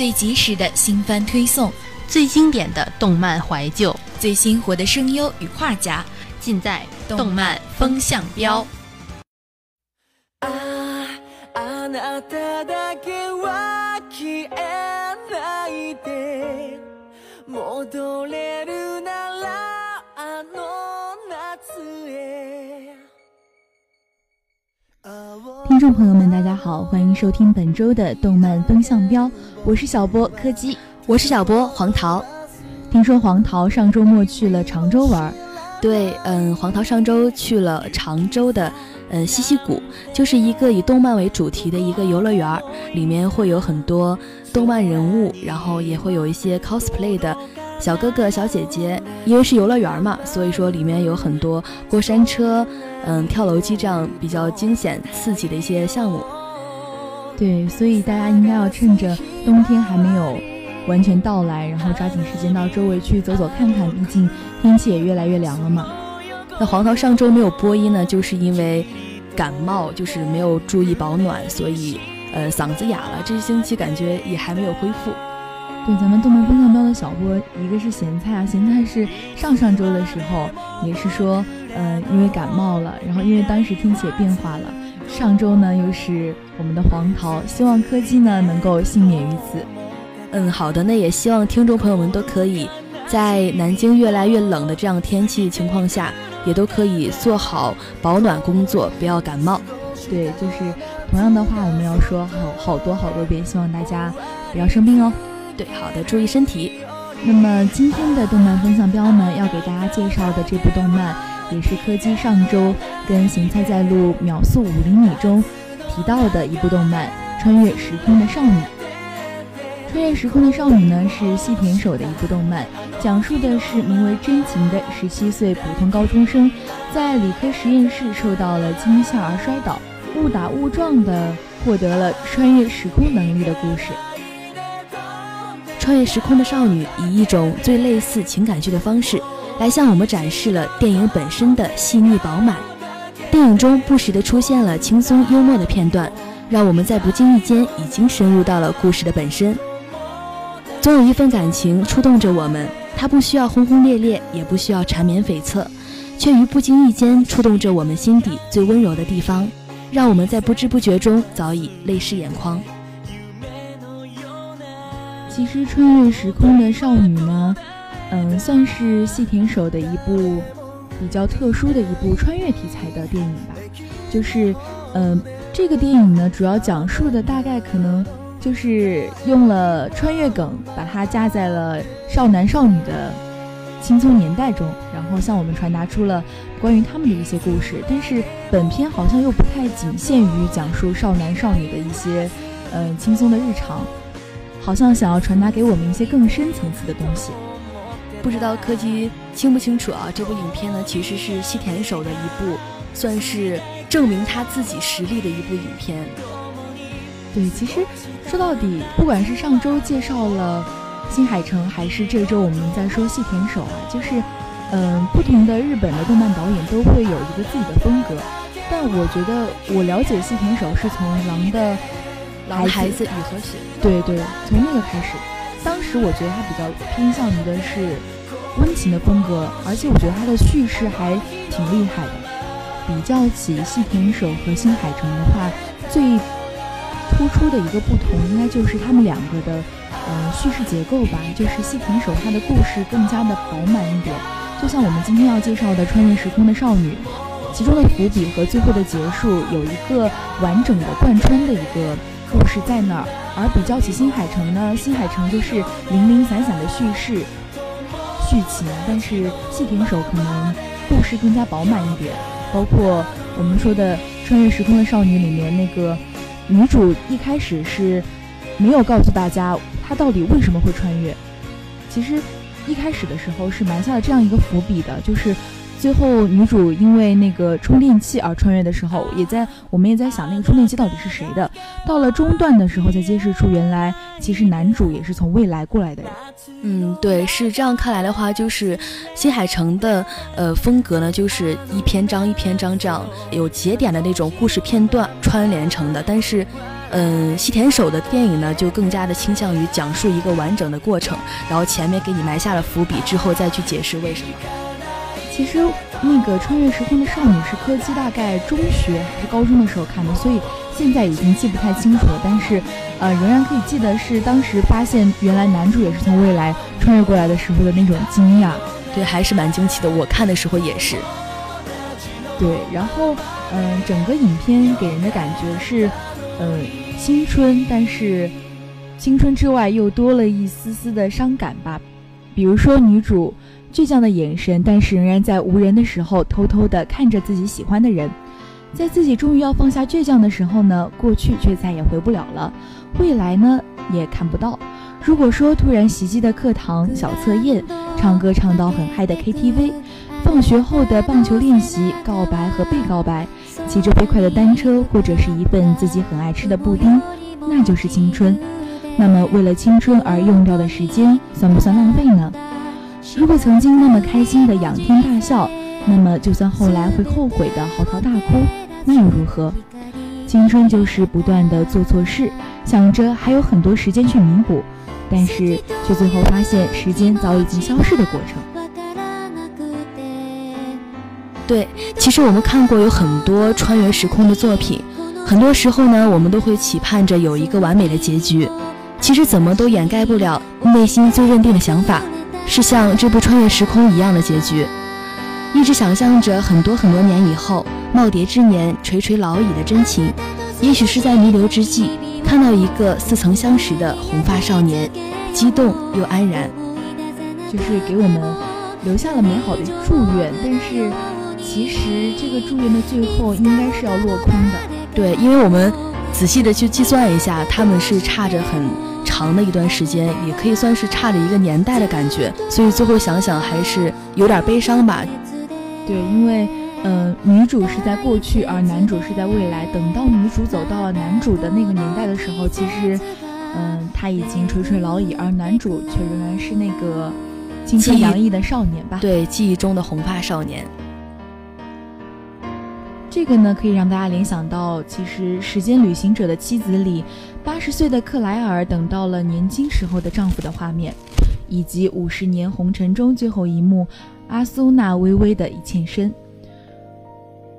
最及时的新番推送，最经典的动漫怀旧，最新活的声优与画家，尽在动漫风向标。听众朋友们，大家好，欢迎收听本周的动漫风向标，我是小波柯基，我是小波黄桃。听说黄桃上周末去了常州玩，对，嗯，黄桃上周去了常州的，嗯，西溪谷，就是一个以动漫为主题的一个游乐园，里面会有很多动漫人物，然后也会有一些 cosplay 的。小哥哥、小姐姐，因为是游乐园嘛，所以说里面有很多过山车、嗯跳楼机这样比较惊险刺激的一些项目。对，所以大家应该要趁着冬天还没有完全到来，然后抓紧时间到周围去走走看看，毕竟天气也越来越凉了嘛。那黄桃上周没有播音呢，就是因为感冒，就是没有注意保暖，所以呃嗓子哑了，这星期感觉也还没有恢复。对，咱们动漫风向标的小波，一个是咸菜啊，咸菜是上上周的时候也是说，呃，因为感冒了，然后因为当时天气也变化了，上周呢又是我们的黄桃，希望柯基呢能够幸免于此。嗯，好的，那也希望听众朋友们都可以在南京越来越冷的这样天气情况下，也都可以做好保暖工作，不要感冒。对，就是同样的话，我们要说好好多好多遍，希望大家不要生病哦。对，好的，注意身体。那么今天的动漫风向标呢，要给大家介绍的这部动漫，也是柯基上周跟咸菜在录秒速五厘米中提到的一部动漫《穿越时空的少女》。《穿越时空的少女》呢，是细田守的一部动漫，讲述的是名为真情的十七岁普通高中生，在理科实验室受到了惊吓而摔倒，误打误撞的获得了穿越时空能力的故事。穿越时空的少女以一种最类似情感剧的方式，来向我们展示了电影本身的细腻饱满。电影中不时地出现了轻松幽默的片段，让我们在不经意间已经深入到了故事的本身。总有一份感情触动着我们，它不需要轰轰烈烈，也不需要缠绵悱恻，却于不经意间触动着我们心底最温柔的地方，让我们在不知不觉中早已泪湿眼眶。其实《穿越时空的少女》呢，嗯，算是细田守的一部比较特殊的一部穿越题材的电影吧。就是，嗯，这个电影呢，主要讲述的大概可能就是用了穿越梗，把它加在了少男少女的青葱年代中，然后向我们传达出了关于他们的一些故事。但是本片好像又不太仅限于讲述少男少女的一些，嗯，轻松的日常。好像想要传达给我们一些更深层次的东西，不知道柯基清不清楚啊？这部影片呢，其实是西田守的一部，算是证明他自己实力的一部影片。对，其实说到底，不管是上周介绍了新海诚，还是这周我们在说细田守啊，就是嗯，不同的日本的动漫导演都会有一个自己的风格。但我觉得我了解细田守是从《狼》的。孩子与和谐，对对，从那个开始，当时我觉得他比较偏向于的是温情的风格，而且我觉得他的叙事还挺厉害的。比较起细田守和新海诚的话，最突出的一个不同，应该就是他们两个的，呃，叙事结构吧。就是细田守他的故事更加的饱满一点，就像我们今天要介绍的《穿越时空的少女》，其中的伏笔和最后的结束有一个完整的贯穿的一个故事在那儿。而比较起《新海诚》呢，《新海诚》就是零零散散的叙事剧情，但是细田守可能故事更加饱满一点，包括我们说的《穿越时空的少女》里面那个。女主一开始是没有告诉大家她到底为什么会穿越，其实一开始的时候是埋下了这样一个伏笔的，就是。最后，女主因为那个充电器而穿越的时候，也在我们也在想那个充电器到底是谁的。到了中段的时候，才揭示出原来其实男主也是从未来过来的人。嗯，对，是这样看来的话，就是新海诚的呃风格呢，就是一篇章一篇章这样有节点的那种故事片段串联成的。但是，嗯，西田守的电影呢，就更加的倾向于讲述一个完整的过程，然后前面给你埋下了伏笔，之后再去解释为什么。其实那个穿越时空的少女是柯基大概中学还是高中的时候看的，所以现在已经记不太清楚了。但是，呃，仍然可以记得是当时发现原来男主也是从未来穿越过来的时候的那种惊讶，对，还是蛮惊奇的。我看的时候也是。对，然后，嗯，整个影片给人的感觉是，呃，青春，但是青春之外又多了一丝丝的伤感吧。比如说女主。倔强的眼神，但是仍然在无人的时候偷偷地看着自己喜欢的人。在自己终于要放下倔强的时候呢，过去却再也回不了了，未来呢也看不到。如果说突然袭击的课堂小测验、唱歌唱到很嗨的 KTV、放学后的棒球练习、告白和被告白、骑着飞快的单车，或者是一份自己很爱吃的布丁，那就是青春。那么，为了青春而用掉的时间，算不算浪费呢？如果曾经那么开心的仰天大笑，那么就算后来会后悔的嚎啕大哭，那又如何？青春就是不断的做错事，想着还有很多时间去弥补，但是却最后发现时间早已经消逝的过程。对，其实我们看过有很多穿越时空的作品，很多时候呢，我们都会期盼着有一个完美的结局，其实怎么都掩盖不了内心最认定的想法。是像这部穿越时空一样的结局，一直想象着很多很多年以后，耄耋之年垂垂老矣的真情，也许是在弥留之际，看到一个似曾相识的红发少年，激动又安然，就是给我们留下了美好的祝愿。但是，其实这个祝愿的最后应该是要落空的。对，因为我们仔细的去计算一下，他们是差着很。长的一段时间，也可以算是差了一个年代的感觉，所以最后想想还是有点悲伤吧。对，因为，嗯，女主是在过去，而男主是在未来。等到女主走到了男主的那个年代的时候，其实，嗯，他已经垂垂老矣，而男主却仍然是那个青春洋溢的少年吧？对，记忆中的红发少年。这个呢，可以让大家联想到，其实《时间旅行者的妻子》里。八十岁的克莱尔等到了年轻时候的丈夫的画面，以及五十年红尘中最后一幕阿苏娜微微的一欠身。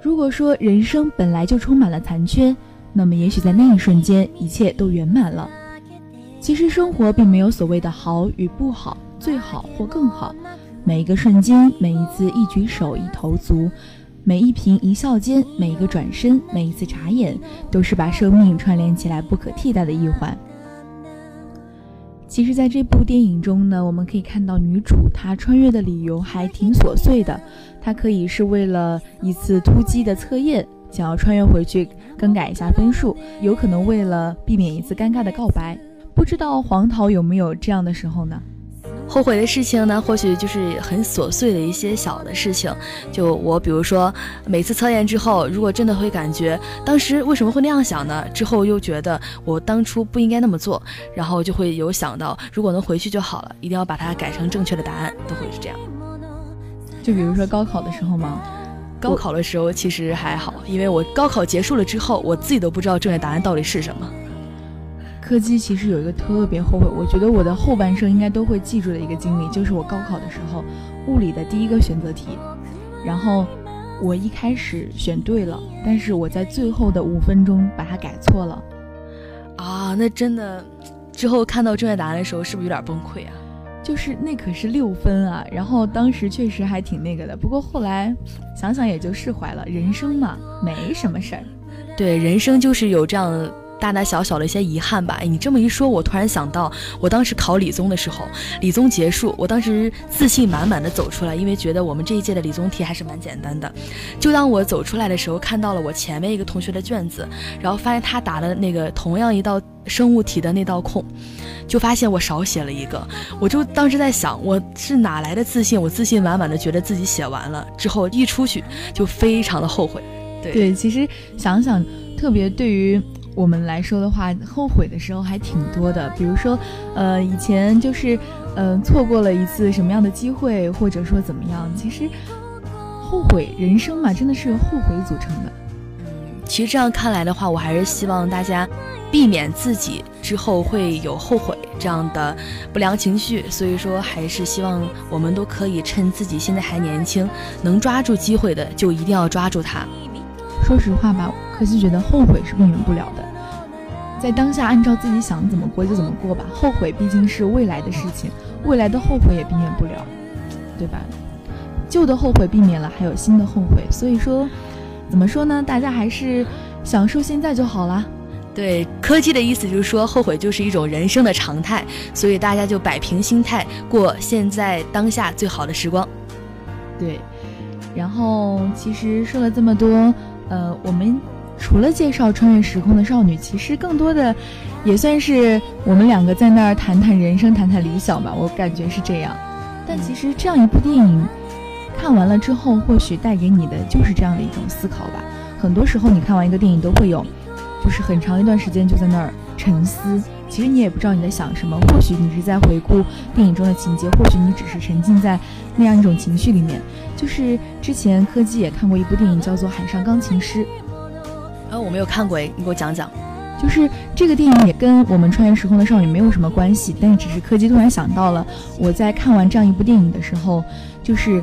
如果说人生本来就充满了残缺，那么也许在那一瞬间一切都圆满了。其实生活并没有所谓的好与不好，最好或更好，每一个瞬间，每一次一举手一投足。每一颦一笑间，每一个转身，每一次眨眼，都是把生命串联起来不可替代的一环。其实，在这部电影中呢，我们可以看到女主她穿越的理由还挺琐碎的。她可以是为了一次突击的测验，想要穿越回去更改一下分数；有可能为了避免一次尴尬的告白。不知道黄桃有没有这样的时候呢？后悔的事情呢，或许就是很琐碎的一些小的事情。就我，比如说每次测验之后，如果真的会感觉当时为什么会那样想呢？之后又觉得我当初不应该那么做，然后就会有想到，如果能回去就好了，一定要把它改成正确的答案，都会是这样。就比如说高考的时候吗？高考的时候其实还好，因为我高考结束了之后，我自己都不知道正确答案到底是什么。柯基其实有一个特别后悔，我觉得我的后半生应该都会记住的一个经历，就是我高考的时候，物理的第一个选择题，然后我一开始选对了，但是我在最后的五分钟把它改错了。啊，那真的，之后看到正确答案的时候，是不是有点崩溃啊？就是那可是六分啊，然后当时确实还挺那个的，不过后来想想也就释怀了，人生嘛，没什么事儿。对，人生就是有这样。大大小小的一些遗憾吧。哎，你这么一说，我突然想到，我当时考理综的时候，理综结束，我当时自信满满的走出来，因为觉得我们这一届的理综题还是蛮简单的。就当我走出来的时候，看到了我前面一个同学的卷子，然后发现他答的那个同样一道生物题的那道空，就发现我少写了一个。我就当时在想，我是哪来的自信？我自信满满的觉得自己写完了之后一出去就非常的后悔。对，其实想想，特别对于。我们来说的话，后悔的时候还挺多的。比如说，呃，以前就是，呃，错过了一次什么样的机会，或者说怎么样。其实，后悔人生嘛，真的是由后悔组成的。其实这样看来的话，我还是希望大家避免自己之后会有后悔这样的不良情绪。所以说，还是希望我们都可以趁自己现在还年轻，能抓住机会的就一定要抓住它。说实话吧，可惜觉得后悔是避免不了的。在当下，按照自己想怎么过就怎么过吧。后悔毕竟是未来的事情，未来的后悔也避免不了，对吧？旧的后悔避免了，还有新的后悔。所以说，怎么说呢？大家还是享受现在就好啦。对，柯基的意思就是说，后悔就是一种人生的常态，所以大家就摆平心态，过现在当下最好的时光。对，然后其实说了这么多，呃，我们。除了介绍穿越时空的少女，其实更多的也算是我们两个在那儿谈谈人生、谈谈理想吧。我感觉是这样。但其实这样一部电影看完了之后，或许带给你的就是这样的一种思考吧。很多时候，你看完一个电影都会有，就是很长一段时间就在那儿沉思。其实你也不知道你在想什么，或许你是在回顾电影中的情节，或许你只是沉浸在那样一种情绪里面。就是之前柯基也看过一部电影，叫做《海上钢琴师》。呃，我没有看过诶，你给我讲讲。就是这个电影也跟我们穿越时空的少女没有什么关系，但是只是柯基突然想到了，我在看完这样一部电影的时候，就是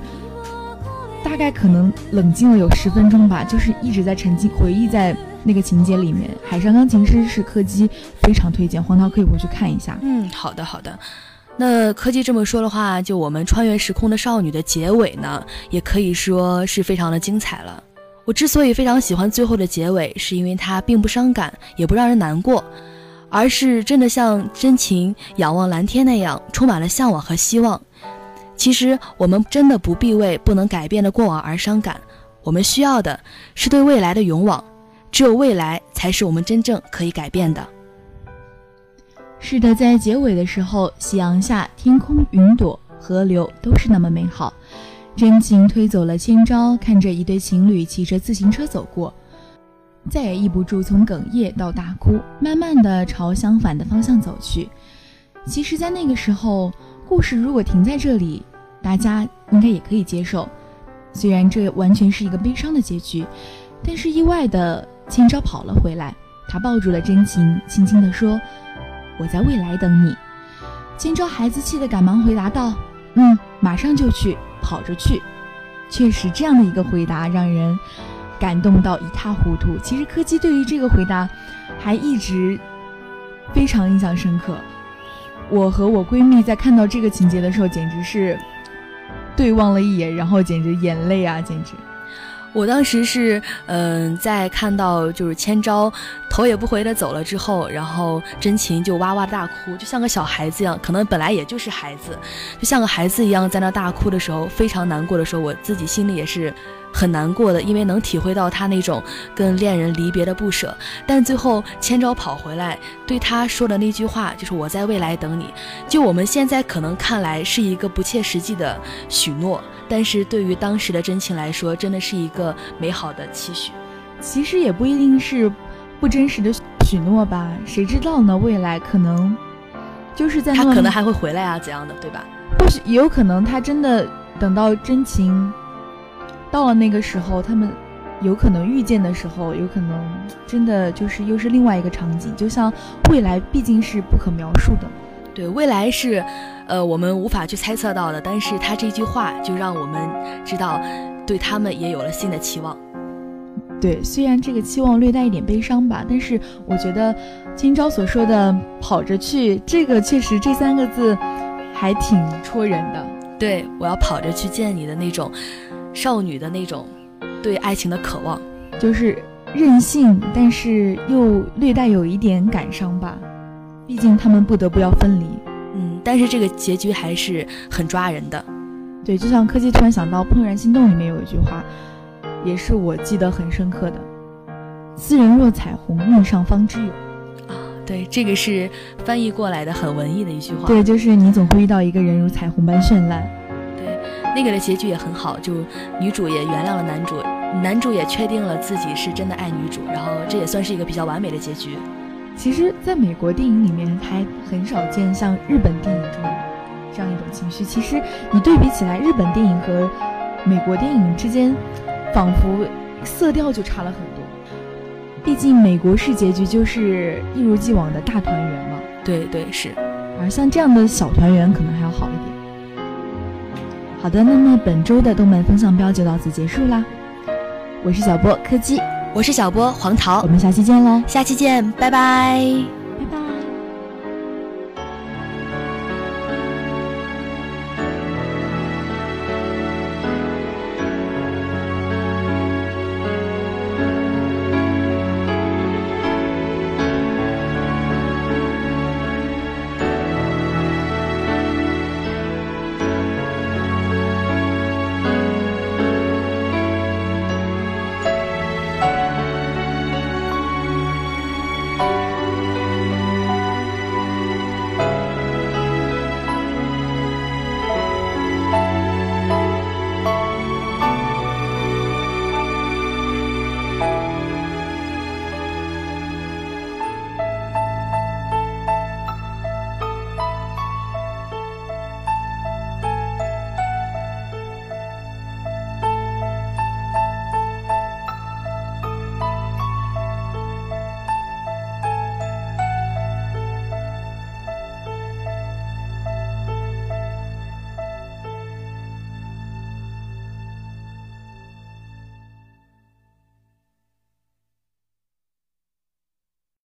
大概可能冷静了有十分钟吧，就是一直在沉浸回忆在那个情节里面。《海上钢琴师》是柯基非常推荐，黄涛可以回去看一下。嗯，好的好的。那柯基这么说的话，就我们穿越时空的少女的结尾呢，也可以说是非常的精彩了。我之所以非常喜欢最后的结尾，是因为它并不伤感，也不让人难过，而是真的像真情仰望蓝天那样，充满了向往和希望。其实我们真的不必为不能改变的过往而伤感，我们需要的是对未来的勇往。只有未来才是我们真正可以改变的。是的，在结尾的时候，夕阳下，天空、云朵、河流都是那么美好。真情推走了千招，看着一对情侣骑着自行车走过，再也抑不住从哽咽到大哭，慢慢的朝相反的方向走去。其实，在那个时候，故事如果停在这里，大家应该也可以接受。虽然这完全是一个悲伤的结局，但是意外的千昭跑了回来，他抱住了真情，轻轻地说：“我在未来等你。”千昭孩子气的赶忙回答道：“嗯，马上就去。”跑着去，确实这样的一个回答让人感动到一塌糊涂。其实柯基对于这个回答还一直非常印象深刻。我和我闺蜜在看到这个情节的时候，简直是对望了一眼，然后简直眼泪啊，简直。我当时是，嗯，在看到就是千招头也不回的走了之后，然后真情就哇哇大哭，就像个小孩子一样，可能本来也就是孩子，就像个孩子一样在那大哭的时候，非常难过的时候，我自己心里也是。很难过的，因为能体会到他那种跟恋人离别的不舍。但最后千招跑回来，对他说的那句话就是“我在未来等你”。就我们现在可能看来是一个不切实际的许诺，但是对于当时的真情来说，真的是一个美好的期许。其实也不一定是不真实的许诺吧，谁知道呢？未来可能就是在他可能还会回来啊，怎样的，对吧？或许也有可能，他真的等到真情。到了那个时候，他们有可能遇见的时候，有可能真的就是又是另外一个场景。就像未来毕竟是不可描述的，对，未来是，呃，我们无法去猜测到的。但是他这句话就让我们知道，对他们也有了新的期望。对，虽然这个期望略带一点悲伤吧，但是我觉得今朝所说的“跑着去”，这个确实这三个字还挺戳人的。对，我要跑着去见你的那种少女的那种对爱情的渴望，就是任性，但是又略带有一点感伤吧。毕竟他们不得不要分离。嗯，但是这个结局还是很抓人的。对，就像柯基突然想到《怦然心动》里面有一句话。也是我记得很深刻的，“斯人若彩虹，命上方知有。”啊，对，这个是翻译过来的很文艺的一句话。对，就是你总会遇到一个人如彩虹般绚烂。对，那个的结局也很好，就女主也原谅了男主，男主也确定了自己是真的爱女主，然后这也算是一个比较完美的结局。其实，在美国电影里面还很少见像日本电影中这样一种情绪。其实你对比起来，日本电影和美国电影之间。仿佛色调就差了很多，毕竟美国式结局就是一如既往的大团圆嘛。对对是，而像这样的小团圆可能还要好一点。好的，那么本周的动漫风向标就到此结束啦。我是小波柯基，我是小波黄桃，我们下期见喽，下期见，拜拜。